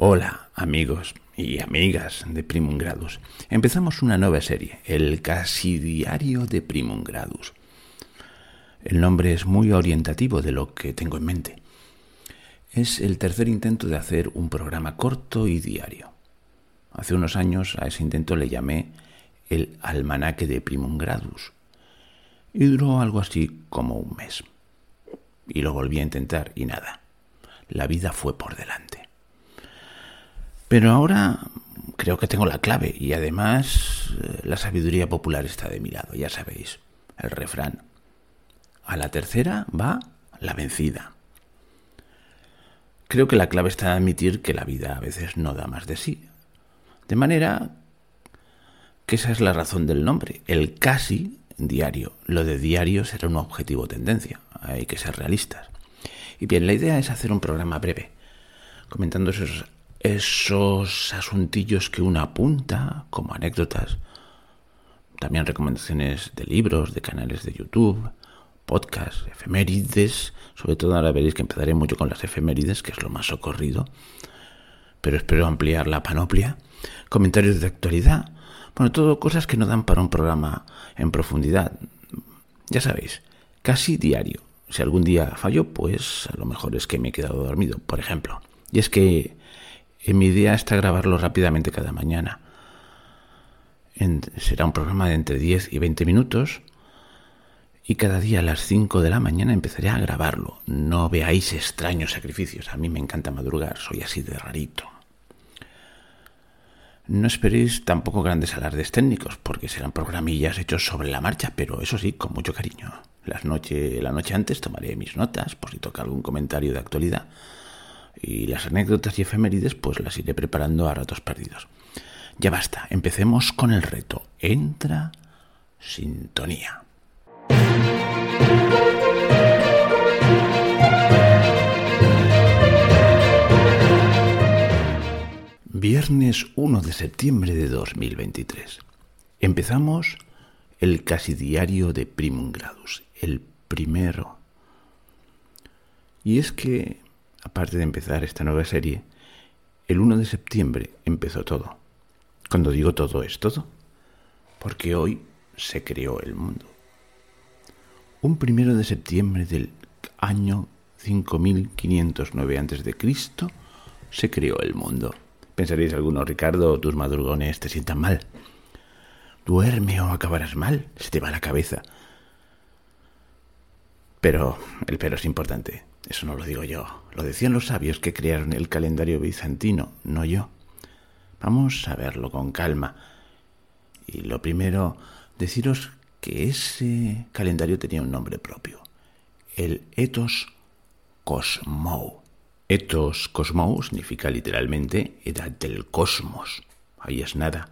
Hola amigos y amigas de Primum Gradus. Empezamos una nueva serie, el Casi Diario de Primum Gradus. El nombre es muy orientativo de lo que tengo en mente. Es el tercer intento de hacer un programa corto y diario. Hace unos años a ese intento le llamé el Almanaque de Primum Gradus y duró algo así como un mes. Y lo volví a intentar y nada. La vida fue por delante. Pero ahora creo que tengo la clave y además eh, la sabiduría popular está de mi lado, ya sabéis, el refrán. A la tercera va la vencida. Creo que la clave está en admitir que la vida a veces no da más de sí. De manera que esa es la razón del nombre, el casi diario. Lo de diario será un objetivo tendencia, hay que ser realistas. Y bien, la idea es hacer un programa breve, comentando esos esos asuntillos que uno apunta como anécdotas, también recomendaciones de libros, de canales de YouTube, podcasts, efemérides, sobre todo ahora veréis que empezaré mucho con las efemérides, que es lo más socorrido, pero espero ampliar la panoplia, comentarios de actualidad, bueno, todo cosas que no dan para un programa en profundidad. Ya sabéis, casi diario. Si algún día fallo, pues a lo mejor es que me he quedado dormido, por ejemplo. Y es que en mi idea está grabarlo rápidamente cada mañana. será un programa de entre 10 y 20 minutos y cada día a las 5 de la mañana empezaré a grabarlo. No veáis extraños sacrificios. A mí me encanta madrugar, soy así de rarito. No esperéis tampoco grandes alardes técnicos, porque serán programillas hechos sobre la marcha, pero eso sí, con mucho cariño. Las noche, la noche antes tomaré mis notas, por si toca algún comentario de actualidad y las anécdotas y efemérides pues las iré preparando a ratos perdidos. Ya basta, empecemos con el reto. Entra sintonía. Viernes 1 de septiembre de 2023. Empezamos el casi diario de Primum Gradus, el primero. Y es que aparte de empezar esta nueva serie, el 1 de septiembre empezó todo. Cuando digo todo es todo, porque hoy se creó el mundo. Un primero de septiembre del año 5509 a.C. se creó el mundo. Pensaréis algunos, Ricardo, tus madrugones te sientan mal. Duerme o acabarás mal, se te va la cabeza. Pero el pero es importante. Eso no lo digo yo. Lo decían los sabios que crearon el calendario bizantino, no yo. Vamos a verlo con calma. Y lo primero, deciros que ese calendario tenía un nombre propio. El Etos Cosmou. Etos Cosmou significa literalmente edad del cosmos. Ahí es nada.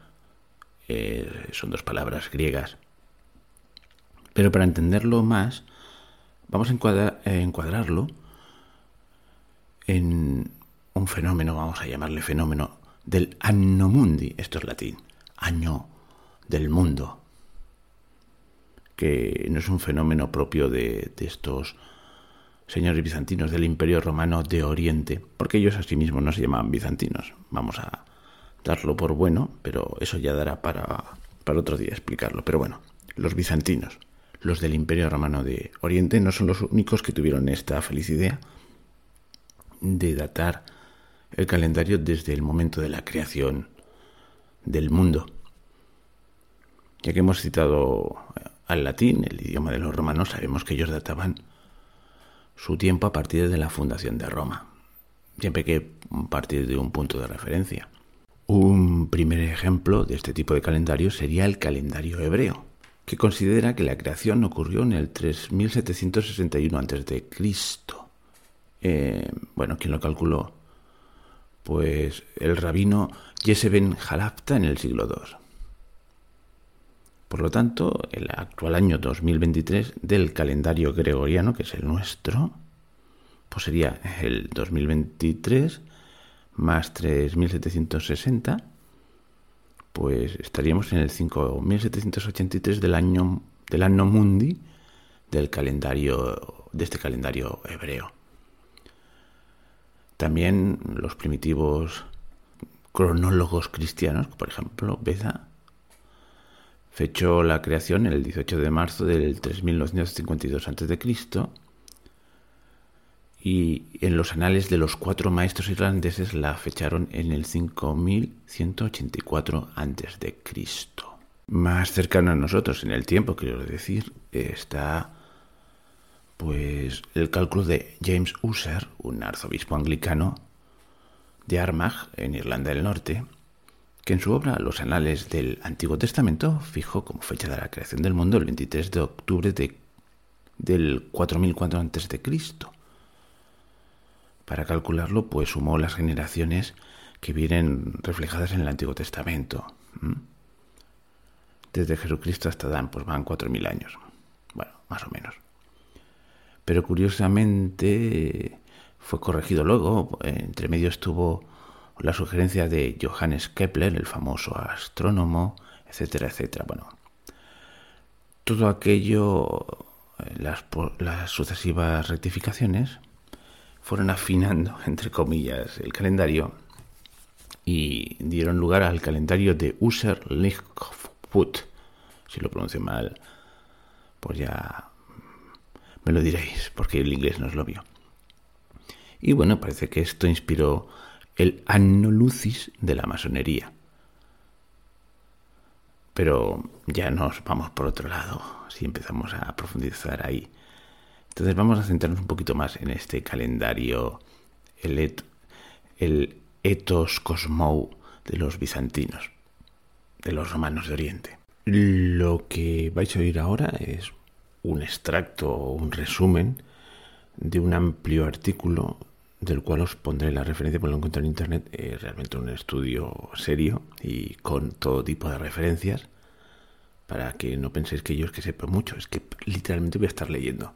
Eh, son dos palabras griegas. Pero para entenderlo más, vamos a encuadrarlo en un fenómeno, vamos a llamarle fenómeno, del anno mundi, esto es latín, año del mundo, que no es un fenómeno propio de, estos señores bizantinos del Imperio Romano de Oriente, porque ellos a sí no se llamaban bizantinos. Vamos a darlo por bueno, pero eso ya dará para, para otro día explicarlo. Pero bueno, los bizantinos, los del Imperio Romano de Oriente, no son los únicos que tuvieron esta feliz idea de datar el calendario desde el momento de la creación del mundo. Ya que hemos citado al latín, el idioma de los romanos, sabemos que ellos databan su tiempo a partir de la fundación de Roma, siempre que partir de un punto de referencia. Un primer ejemplo de este tipo de calendario sería el calendario hebreo, que considera que la creación ocurrió en el 3761 a.C. Eh, bueno, ¿quién lo calculó? Pues el rabino Yeseben Jalapta en el siglo II. Por lo tanto, el actual año 2023 del calendario gregoriano, que es el nuestro, pues sería el 2023 más 3760, pues estaríamos en el 5783 del año del año mundi del calendario de este calendario hebreo. También los primitivos cronólogos cristianos, por ejemplo, Beza, fechó la creación el 18 de marzo del 3952 a.C. y en los anales de los cuatro maestros irlandeses la fecharon en el 5184 a.C. Más cercano a nosotros en el tiempo, quiero decir, está pues el cálculo de James User, un arzobispo anglicano de Armagh, en Irlanda del Norte, que en su obra Los Anales del Antiguo Testamento fijó como fecha de la creación del mundo el 23 de octubre de, del 4004 a.C. Para calcularlo, pues sumó las generaciones que vienen reflejadas en el Antiguo Testamento. Desde Jesucristo hasta Adán, pues van 4.000 años. Bueno, más o menos. Pero curiosamente fue corregido luego. Entre medio estuvo la sugerencia de Johannes Kepler, el famoso astrónomo, etcétera, etcétera. Bueno, todo aquello, eh, las, las sucesivas rectificaciones, fueron afinando, entre comillas, el calendario y dieron lugar al calendario de User Lichput. Si lo pronuncio mal, pues ya me lo diréis, porque el inglés no lo mío. Y bueno, parece que esto inspiró el Anno Lucis de la masonería. Pero ya nos vamos por otro lado, si empezamos a profundizar ahí. Entonces vamos a centrarnos un poquito más en este calendario, el, el ethos cosmou de los bizantinos, de los romanos de Oriente. Lo que vais a oír ahora es un extracto o un resumen de un amplio artículo del cual os pondré la referencia, porque lo encontré en internet, es realmente un estudio serio y con todo tipo de referencias, para que no penséis que yo es que sepa mucho, es que literalmente voy a estar leyendo.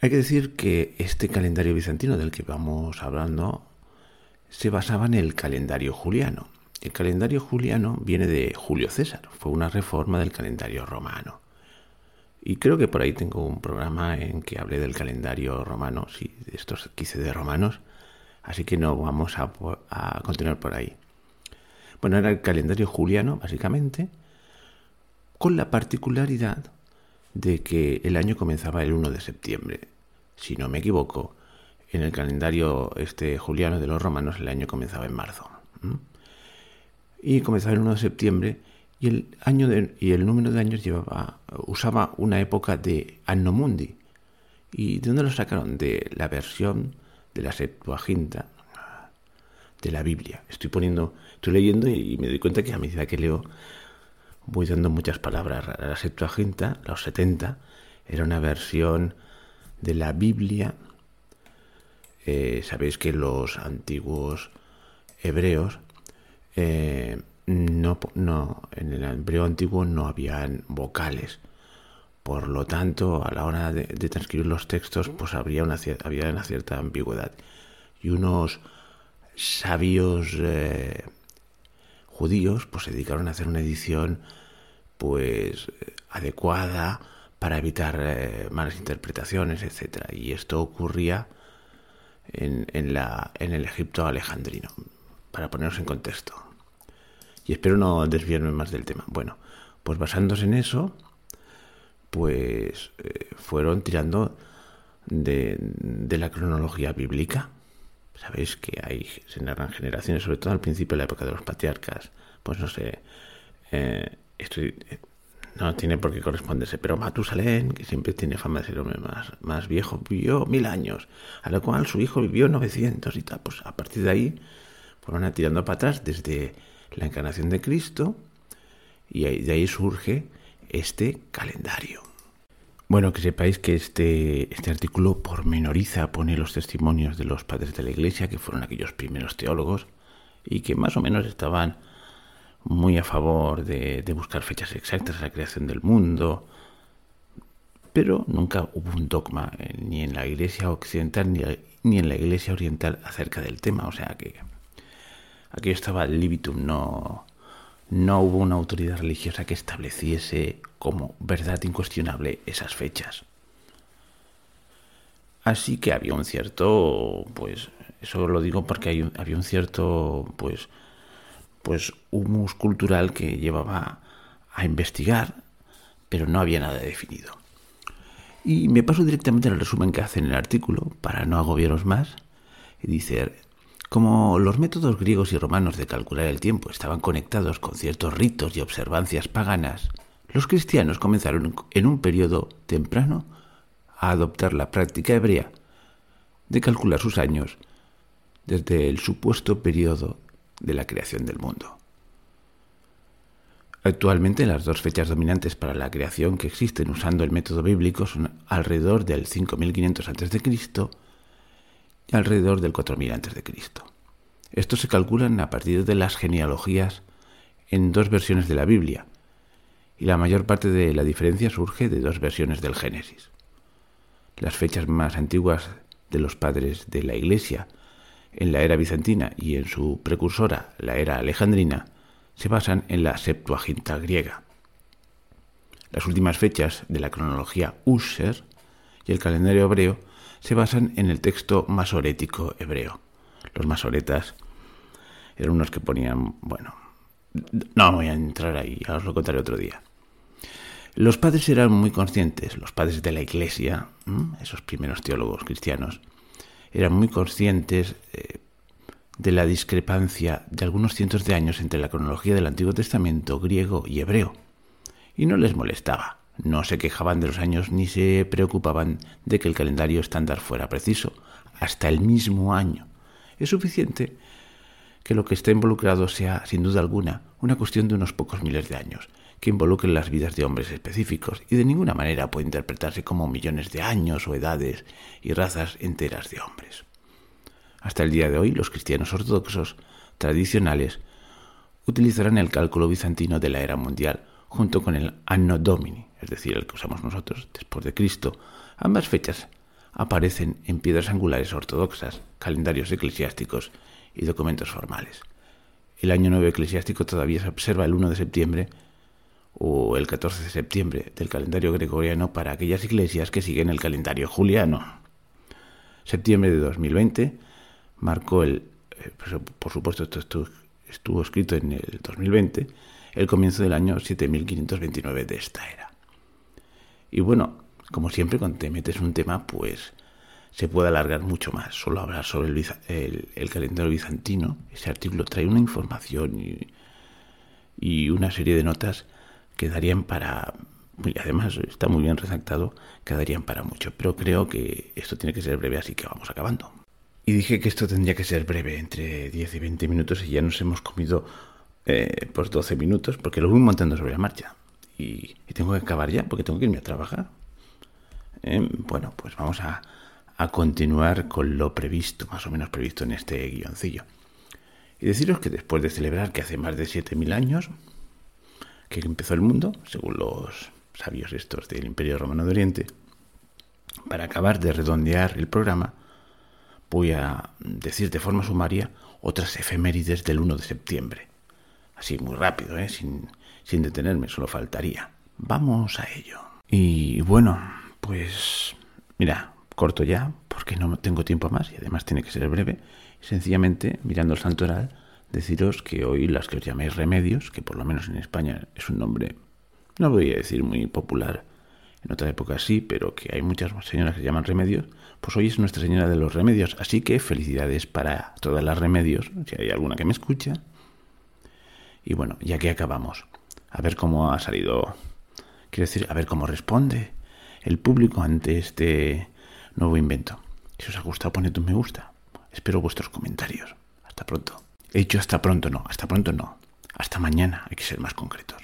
Hay que decir que este calendario bizantino del que vamos hablando se basaba en el calendario juliano. El calendario juliano viene de Julio César, fue una reforma del calendario romano. Y creo que por ahí tengo un programa en que hablé del calendario romano, sí, de estos quise de romanos, así que no vamos a, continuar por ahí. Bueno, era el calendario juliano, básicamente, con la particularidad de que el año comenzaba el 1 de septiembre. Si no me equivoco, en el calendario este juliano de los romanos el año comenzaba en marzo. Y comenzaba el 1 de septiembre y el año y el número de años llevaba usaba una época de Anno Mundi. ¿Y de dónde lo sacaron? De la versión de la Septuaginta de la Biblia. Estoy poniendo, estoy leyendo y me doy cuenta que a medida que leo voy dando muchas palabras. La Septuaginta, los 70, era una versión de la Biblia. Eh, sabéis que los antiguos hebreos eh, no, no, en el hebreo antiguo no habían vocales. Por lo tanto, a la hora de, transcribir los textos, pues habría una, había una cierta ambigüedad. Y unos sabios eh, judíos pues se dedicaron a hacer una edición pues adecuada para evitar eh, malas interpretaciones, etcétera. Y esto ocurría en, en, la, en el Egipto alejandrino, para ponernos en contexto. Y espero no desviarme más del tema. Bueno, pues basándose en eso, pues eh, fueron tirando de, la cronología bíblica. Sabéis que hay, se narran generaciones, sobre todo al principio de la época de los patriarcas. Pues no sé, eh, eh, no tiene por qué corresponderse, pero Matusalén, que siempre tiene fama de ser hombre más, más viejo, vivió mil años, a lo cual su hijo vivió 900 y tal. Pues a partir de ahí fueron tirando para atrás desde la encarnación de Cristo y de ahí surge este calendario. Bueno, que sepáis que este, este artículo pormenoriza, pone los testimonios de los padres de la Iglesia, que fueron aquellos primeros teólogos, y que más o menos estaban muy a favor de, buscar fechas exactas de la creación del mundo, pero nunca hubo un dogma eh, ni en la Iglesia occidental ni, ni en la Iglesia oriental acerca del tema, o sea que Aquí estaba el libitum, no, no hubo una autoridad religiosa que estableciese como verdad incuestionable esas fechas. Así que había un cierto, pues, eso lo digo porque había un cierto, pues, pues humus cultural que llevaba a investigar, pero no había nada definido. Y me paso directamente al resumen que hace en el artículo, para no agobiaros más, y dice, como los métodos griegos y romanos de calcular el tiempo estaban conectados con ciertos ritos y observancias paganas, los cristianos comenzaron en un periodo temprano a adoptar la práctica hebrea de calcular sus años desde el supuesto periodo de la creación del mundo. Actualmente las dos fechas dominantes para la creación que existen usando el método bíblico son alrededor del 5500 a.C. alrededor del 4000 a.C. Estos se calculan a partir de las genealogías en dos versiones de la Biblia, y la mayor parte de la diferencia surge de dos versiones del Génesis. Las fechas más antiguas de los padres de la Iglesia en la era bizantina y en su precursora, la era alejandrina, se basan en la Septuaginta griega. Las últimas fechas de la cronología Usher y el calendario hebreo se basan en el texto masorético hebreo. Los masoretas eran unos que ponían, bueno, no voy a entrar ahí, ya os lo contaré otro día. Los padres eran muy conscientes, los padres de la Iglesia, esos primeros teólogos cristianos, eran muy conscientes eh, de la discrepancia de algunos cientos de años entre la cronología del Antiguo Testamento griego y hebreo. Y no les molestaba, no se quejaban de los años ni se preocupaban de que el calendario estándar fuera preciso, hasta el mismo año. Es suficiente que lo que está involucrado sea, sin duda alguna, una cuestión de unos pocos miles de años, que involucren las vidas de hombres específicos y de ninguna manera puede interpretarse como millones de años o edades y razas enteras de hombres. Hasta el día de hoy, los cristianos ortodoxos tradicionales utilizarán el cálculo bizantino de la era mundial junto con el Anno Domini, es decir, el que usamos nosotros después de Cristo. Ambas fechas aparecen en piedras angulares ortodoxas, calendarios eclesiásticos y documentos formales. El año nuevo eclesiástico todavía se observa el 1 de septiembre o el 14 de septiembre del calendario gregoriano para aquellas iglesias que siguen el calendario juliano. Septiembre de 2020 marcó el, eh, por supuesto esto estuvo, escrito en el 2020, el comienzo del año 7529 de esta era. Y bueno, como siempre cuando te metes un tema, pues se puede alargar mucho más. Solo hablar sobre el, calendario bizantino, ese artículo trae una información y, una serie de notas quedarían para, y además está muy bien redactado, quedarían para mucho. Pero creo que esto tiene que ser breve, así que vamos acabando. Y dije que esto tendría que ser breve, entre 10 y 20 minutos, y ya nos hemos comido eh, pues 12 minutos, porque lo voy montando sobre la marcha. Y, tengo que acabar ya, porque tengo que irme a trabajar. Eh, bueno, pues vamos a, a continuar con lo previsto, más o menos previsto en este guioncillo. Y deciros que después de celebrar que hace más de 7.000 años, que empezó el mundo, según los sabios estos del Imperio Romano de Oriente, para acabar de redondear el programa, voy a decir de forma sumaria otras efemérides del 1 de septiembre. Así muy rápido, ¿eh? sin, sin detenerme, solo faltaría. Vamos a ello. Y bueno, pues mira, corto ya, porque no tengo tiempo más y además tiene que ser breve. Sencillamente, mirando el santoral, deciros que hoy las que os llamáis remedios, que por lo menos en España es un nombre, no voy a decir muy popular, en otra época sí, pero que hay muchas señoras que se llaman remedios, pues hoy es Nuestra Señora de los Remedios, así que felicidades para todas las remedios, si hay alguna que me escucha. Y bueno, ya que acabamos, a ver cómo ha salido, quiero decir, a ver cómo responde el público ante este nuevo invento. Si os ha gustado, poned un me gusta. Espero vuestros comentarios. Hasta pronto. He dicho hasta pronto, no, hasta pronto no. Hasta mañana, hay que ser más concretos.